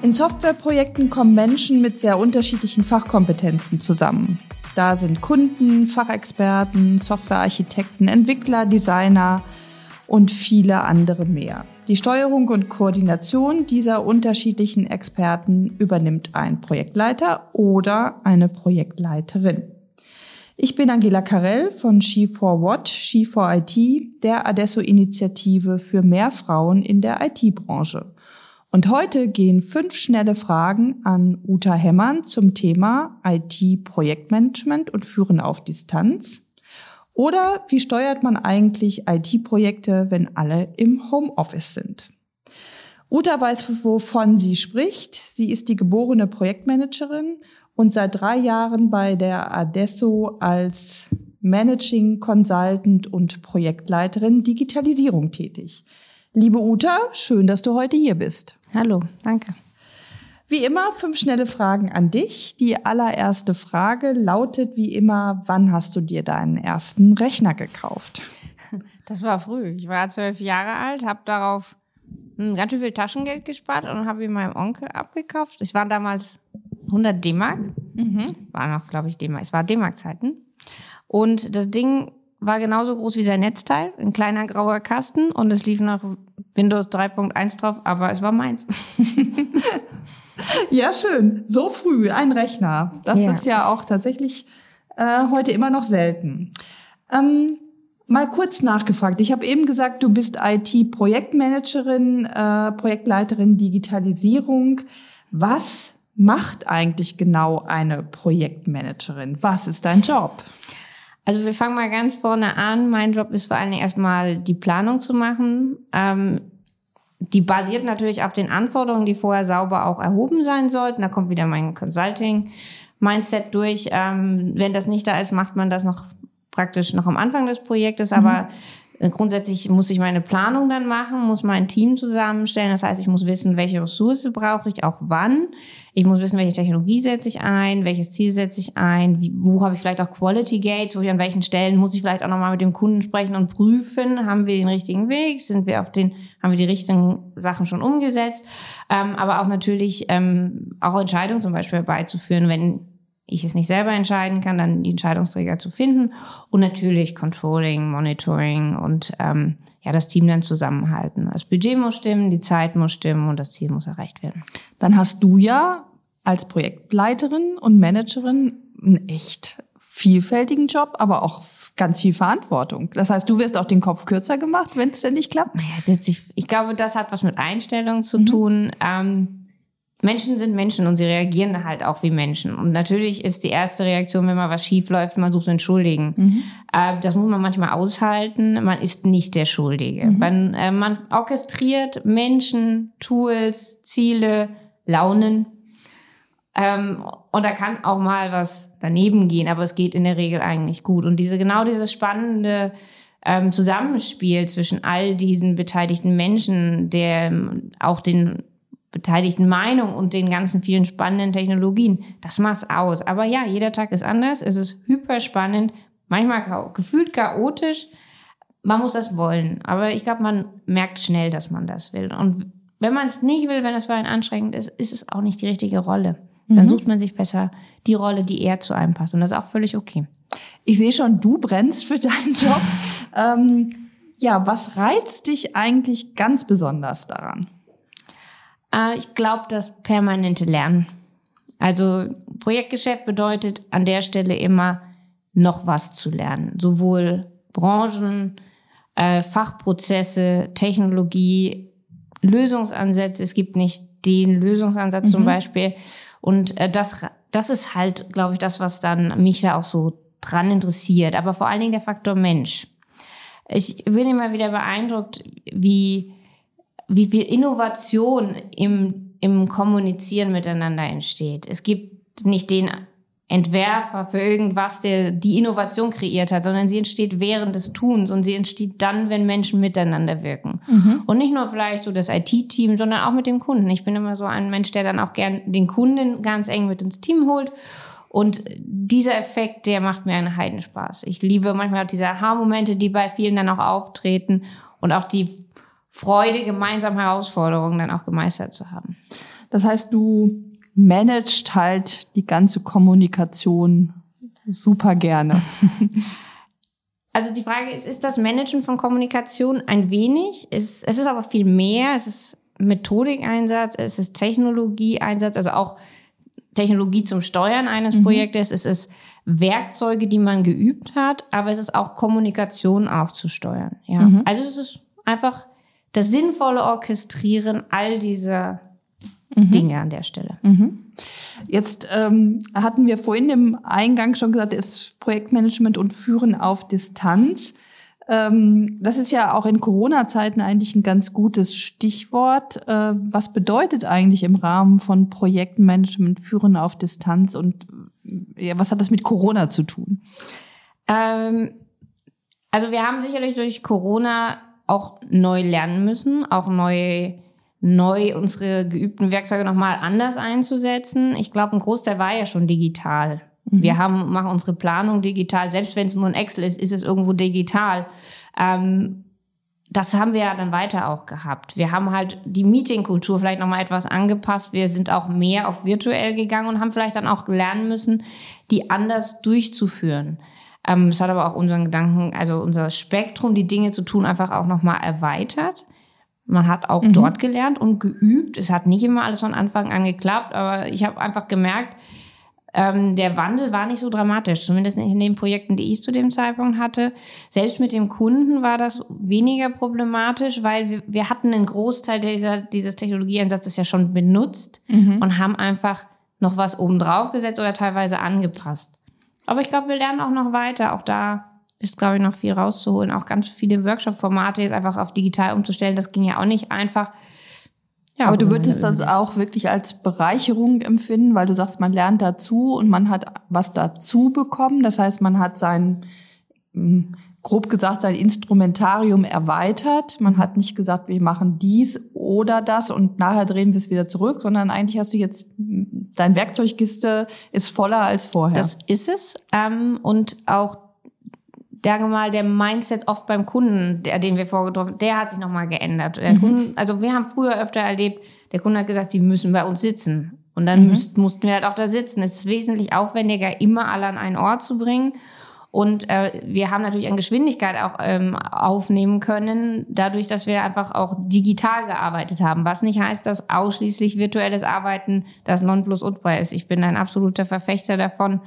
In Softwareprojekten kommen Menschen mit sehr unterschiedlichen Fachkompetenzen zusammen. Da sind Kunden, Fachexperten, Softwarearchitekten, Entwickler, Designer und viele andere mehr. Die Steuerung und Koordination dieser unterschiedlichen Experten übernimmt ein Projektleiter oder eine Projektleiterin. Ich bin Angela Karell von She4What, She4IT, der Adesso-Initiative für mehr Frauen in der IT-Branche. Und heute gehen fünf schnelle Fragen an Uta Hemmern zum Thema IT-Projektmanagement und Führen auf Distanz. Oder wie steuert man eigentlich IT-Projekte, wenn alle im Homeoffice sind? Uta weiß, wovon sie spricht. Sie ist die geborene Projektmanagerin und seit drei Jahren bei der Adesso als Managing Consultant und Projektleiterin Digitalisierung tätig. Liebe Uta, schön, dass du heute hier bist. Hallo, danke. Wie immer, fünf schnelle Fragen an dich. Die allererste Frage lautet wie immer, wann hast du dir deinen ersten Rechner gekauft? Das war früh. Ich war zwölf Jahre alt, habe darauf ganz schön viel Taschengeld gespart und habe ihn meinem Onkel abgekauft. Es waren damals 100 D-Mark. Mhm. War noch, glaube ich, D-Mark. Es war D-Mark-Zeiten. Und das Ding war genauso groß wie sein Netzteil, ein kleiner grauer Kasten und es lief nach Windows 3.1 drauf, aber es war meins. ja, schön. So früh ein Rechner. Das ja. ist ja auch tatsächlich äh, heute immer noch selten. Ähm, mal kurz nachgefragt. Ich habe eben gesagt, du bist IT-Projektmanagerin, äh, Projektleiterin Digitalisierung. Was macht eigentlich genau eine Projektmanagerin? Was ist dein Job? Also wir fangen mal ganz vorne an. Mein Job ist vor allen Dingen erstmal die Planung zu machen. Ähm, die basiert natürlich auf den Anforderungen, die vorher sauber auch erhoben sein sollten. Da kommt wieder mein Consulting-Mindset durch. Ähm, wenn das nicht da ist, macht man das noch praktisch noch am Anfang des Projektes. Mhm. Aber äh, grundsätzlich muss ich meine Planung dann machen, muss mein Team zusammenstellen. Das heißt, ich muss wissen, welche Ressource brauche ich, auch wann. Ich muss wissen, welche Technologie setze ich ein, welches Ziel setze ich ein, wie, wo habe ich vielleicht auch Quality Gates, wo ich an welchen Stellen muss ich vielleicht auch nochmal mit dem Kunden sprechen und prüfen, haben wir den richtigen Weg, sind wir auf den, haben wir die richtigen Sachen schon umgesetzt, ähm, aber auch natürlich ähm, auch Entscheidungen zum Beispiel herbeizuführen, wenn ich es nicht selber entscheiden kann, dann die Entscheidungsträger zu finden und natürlich Controlling, Monitoring und ähm, ja das Team dann zusammenhalten. Das Budget muss stimmen, die Zeit muss stimmen und das Ziel muss erreicht werden. Dann hast du ja als Projektleiterin und Managerin einen echt vielfältigen Job, aber auch ganz viel Verantwortung. Das heißt, du wirst auch den Kopf kürzer gemacht, wenn es denn nicht klappt? Ich glaube, das hat was mit Einstellung zu mhm. tun. Ähm, Menschen sind Menschen und sie reagieren halt auch wie Menschen. Und natürlich ist die erste Reaktion, wenn mal was schief läuft, man sucht zu entschuldigen. Mhm. Äh, das muss man manchmal aushalten. Man ist nicht der Schuldige. Mhm. Man, äh, man orchestriert Menschen, Tools, Ziele, Launen. Ähm, und da kann auch mal was daneben gehen, aber es geht in der Regel eigentlich gut. Und diese genau dieses spannende ähm, Zusammenspiel zwischen all diesen beteiligten Menschen, der ähm, auch den beteiligten Meinung und den ganzen vielen spannenden Technologien. Das macht's aus. Aber ja, jeder Tag ist anders. Es ist hyper spannend, manchmal gefühlt chaotisch. Man muss das wollen. Aber ich glaube, man merkt schnell, dass man das will. Und wenn man es nicht will, wenn es für einen anstrengend ist, ist es auch nicht die richtige Rolle. Dann mhm. sucht man sich besser die Rolle, die eher zu einem passt. Und das ist auch völlig okay. Ich sehe schon, du brennst für deinen Job. ähm, ja, was reizt dich eigentlich ganz besonders daran? Äh, ich glaube, das permanente Lernen. Also Projektgeschäft bedeutet an der Stelle immer noch was zu lernen. Sowohl Branchen, äh, Fachprozesse, Technologie, Lösungsansätze. Es gibt nicht den Lösungsansatz mhm. zum Beispiel. Und äh, das, das ist halt, glaube ich, das, was dann mich da auch so dran interessiert. Aber vor allen Dingen der Faktor Mensch. Ich bin immer wieder beeindruckt, wie wie viel Innovation im, im Kommunizieren miteinander entsteht. Es gibt nicht den Entwerfer für irgendwas, der die Innovation kreiert hat, sondern sie entsteht während des Tuns und sie entsteht dann, wenn Menschen miteinander wirken. Mhm. Und nicht nur vielleicht so das IT-Team, sondern auch mit dem Kunden. Ich bin immer so ein Mensch, der dann auch gern den Kunden ganz eng mit ins Team holt. Und dieser Effekt, der macht mir einen Heidenspaß. Ich liebe manchmal auch diese Aha-Momente, die bei vielen dann auch auftreten und auch die Freude, gemeinsam Herausforderungen dann auch gemeistert zu haben. Das heißt, du managst halt die ganze Kommunikation super gerne. Also die Frage ist, ist das Managen von Kommunikation ein wenig? Es, es ist aber viel mehr. Es ist Methodikeinsatz, es ist Technologieeinsatz, also auch Technologie zum Steuern eines mhm. Projektes. Es ist Werkzeuge, die man geübt hat, aber es ist auch Kommunikation auch zu steuern. Ja. Mhm. Also es ist einfach das sinnvolle Orchestrieren all dieser mhm. Dinge an der Stelle. Mhm. Jetzt ähm, hatten wir vorhin im Eingang schon gesagt, ist Projektmanagement und Führen auf Distanz. Ähm, das ist ja auch in Corona-Zeiten eigentlich ein ganz gutes Stichwort. Äh, was bedeutet eigentlich im Rahmen von Projektmanagement Führen auf Distanz und ja, was hat das mit Corona zu tun? Ähm, also wir haben sicherlich durch Corona auch neu lernen müssen, auch neu, neu unsere geübten Werkzeuge nochmal anders einzusetzen. Ich glaube, ein Großteil war ja schon digital. Mhm. Wir haben, machen unsere Planung digital. Selbst wenn es nur ein Excel ist, ist es irgendwo digital. Ähm, das haben wir ja dann weiter auch gehabt. Wir haben halt die Meetingkultur vielleicht nochmal etwas angepasst. Wir sind auch mehr auf virtuell gegangen und haben vielleicht dann auch lernen müssen, die anders durchzuführen. Ähm, es hat aber auch unseren Gedanken, also unser Spektrum, die Dinge zu tun, einfach auch nochmal erweitert. Man hat auch mhm. dort gelernt und geübt. Es hat nicht immer alles von Anfang an geklappt, aber ich habe einfach gemerkt, ähm, der Wandel war nicht so dramatisch, zumindest nicht in den Projekten, die ich zu dem Zeitpunkt hatte. Selbst mit dem Kunden war das weniger problematisch, weil wir, wir hatten einen Großteil dieser, dieses Technologieeinsatzes ja schon benutzt mhm. und haben einfach noch was oben drauf gesetzt oder teilweise angepasst. Aber ich glaube, wir lernen auch noch weiter. Auch da ist, glaube ich, noch viel rauszuholen. Auch ganz viele Workshop-Formate jetzt einfach auf digital umzustellen, das ging ja auch nicht einfach. Ja, aber du würdest das auch wirklich als Bereicherung empfinden, weil du sagst, man lernt dazu und man hat was dazu bekommen. Das heißt, man hat sein, grob gesagt, sein Instrumentarium erweitert. Man hat nicht gesagt, wir machen dies oder das und nachher drehen wir es wieder zurück, sondern eigentlich hast du jetzt, dein Werkzeugkiste ist voller als vorher. Das ist es. Ähm, und auch sagen wir mal, der Mindset oft beim Kunden, der, den wir vorgetroffen der hat sich nochmal geändert. Der mhm. Kunde, also wir haben früher öfter erlebt, der Kunde hat gesagt, sie müssen bei uns sitzen. Und dann mhm. müsst, mussten wir halt auch da sitzen. Es ist wesentlich aufwendiger, immer alle an einen Ort zu bringen. Und äh, wir haben natürlich an Geschwindigkeit auch ähm, aufnehmen können, dadurch, dass wir einfach auch digital gearbeitet haben. Was nicht heißt, dass ausschließlich virtuelles Arbeiten das Nonplusultra ist. Ich bin ein absoluter Verfechter davon,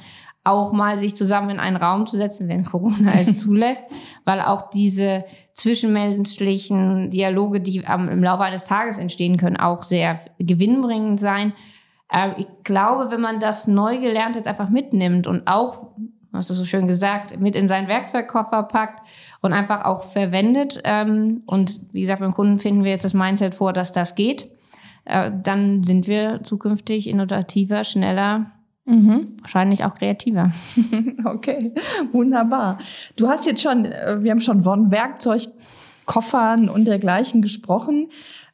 auch mal sich zusammen in einen Raum zu setzen, wenn Corona es zulässt, weil auch diese zwischenmenschlichen Dialoge, die am, im Laufe eines Tages entstehen können, auch sehr gewinnbringend sein. Äh, ich glaube, wenn man das neu gelernt jetzt einfach mitnimmt und auch, hast du so schön gesagt, mit in seinen Werkzeugkoffer packt und einfach auch verwendet, ähm, und wie gesagt, beim Kunden finden wir jetzt das Mindset vor, dass das geht, äh, dann sind wir zukünftig innovativer, schneller, Mhm. Wahrscheinlich auch kreativer. okay, wunderbar. Du hast jetzt schon, äh, wir haben schon von Werkzeugkoffern und dergleichen gesprochen.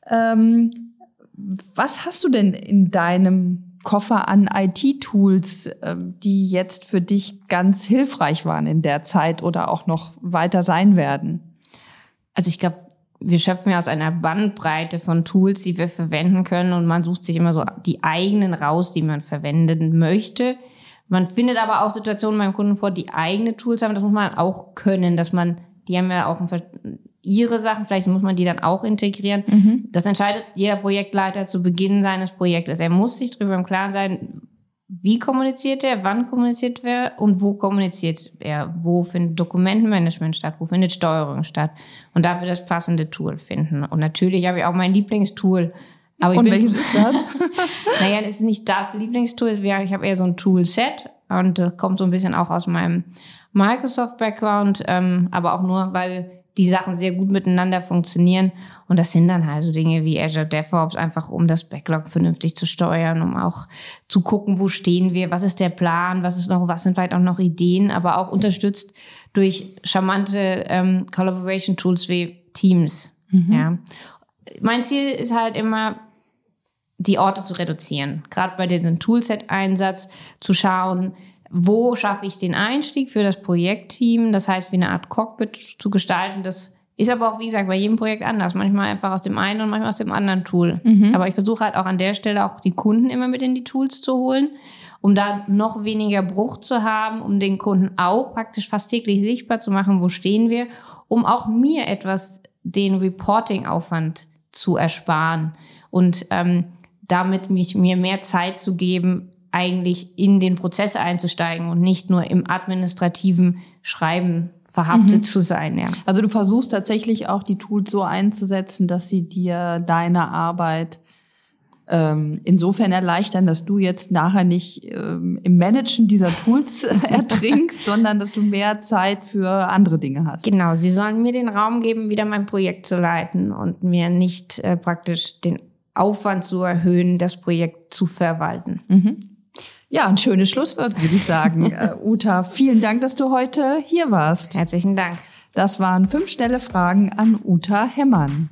Ähm, was hast du denn in deinem Koffer an IT-Tools, ähm, die jetzt für dich ganz hilfreich waren in der Zeit oder auch noch weiter sein werden? Also ich glaube, wir schöpfen ja aus einer Bandbreite von Tools, die wir verwenden können und man sucht sich immer so die eigenen raus, die man verwenden möchte. Man findet aber auch Situationen beim Kunden vor, die eigene Tools haben. Das muss man auch können, dass man, die haben ja auch ihre Sachen, vielleicht muss man die dann auch integrieren. Mhm. Das entscheidet jeder Projektleiter zu Beginn seines Projektes. Er muss sich darüber im Klaren sein, wie kommuniziert er, wann kommuniziert er und wo kommuniziert er, wo findet Dokumentenmanagement statt, wo findet Steuerung statt und dafür das passende Tool finden. Und natürlich habe ich auch mein Lieblingstool. Aber und bin, welches ist das? naja, das ist nicht das Lieblingstool, ich habe eher so ein Toolset und das kommt so ein bisschen auch aus meinem Microsoft-Background, ähm, aber auch nur, weil die Sachen sehr gut miteinander funktionieren. Und das sind dann halt so Dinge wie Azure DevOps, einfach um das Backlog vernünftig zu steuern, um auch zu gucken, wo stehen wir, was ist der Plan, was ist noch, was sind vielleicht auch noch Ideen, aber auch unterstützt durch charmante ähm, Collaboration Tools wie Teams. Mhm. Ja. Mein Ziel ist halt immer, die Orte zu reduzieren. Gerade bei diesem Toolset-Einsatz zu schauen, wo schaffe ich den Einstieg für das Projektteam, das heißt, wie eine Art Cockpit zu gestalten, das Ist aber auch, wie gesagt, bei jedem Projekt anders. Manchmal einfach aus dem einen und manchmal aus dem anderen Tool. Mhm. Aber ich versuche halt auch an der Stelle auch die Kunden immer mit in die Tools zu holen, um da noch weniger Bruch zu haben, um den Kunden auch praktisch fast täglich sichtbar zu machen, wo stehen wir, um auch mir etwas den Reporting-Aufwand zu ersparen und ähm, damit mich mir mehr Zeit zu geben, eigentlich in den Prozess einzusteigen und nicht nur im administrativen Schreiben verhaftet mhm. zu sein. Ja. Also du versuchst tatsächlich auch die Tools so einzusetzen, dass sie dir deine Arbeit ähm, insofern erleichtern, dass du jetzt nachher nicht ähm, im Managen dieser Tools ertrinkst, sondern dass du mehr Zeit für andere Dinge hast. Genau, sie sollen mir den Raum geben, wieder mein Projekt zu leiten und mir nicht äh, praktisch den Aufwand zu erhöhen, das Projekt zu verwalten. Mhm. Ja, ein schönes Schlusswort, würde ich sagen. uh, Uta, vielen Dank, dass du heute hier warst. Herzlichen Dank. Das waren fünf schnelle Fragen an Uta Hemmann.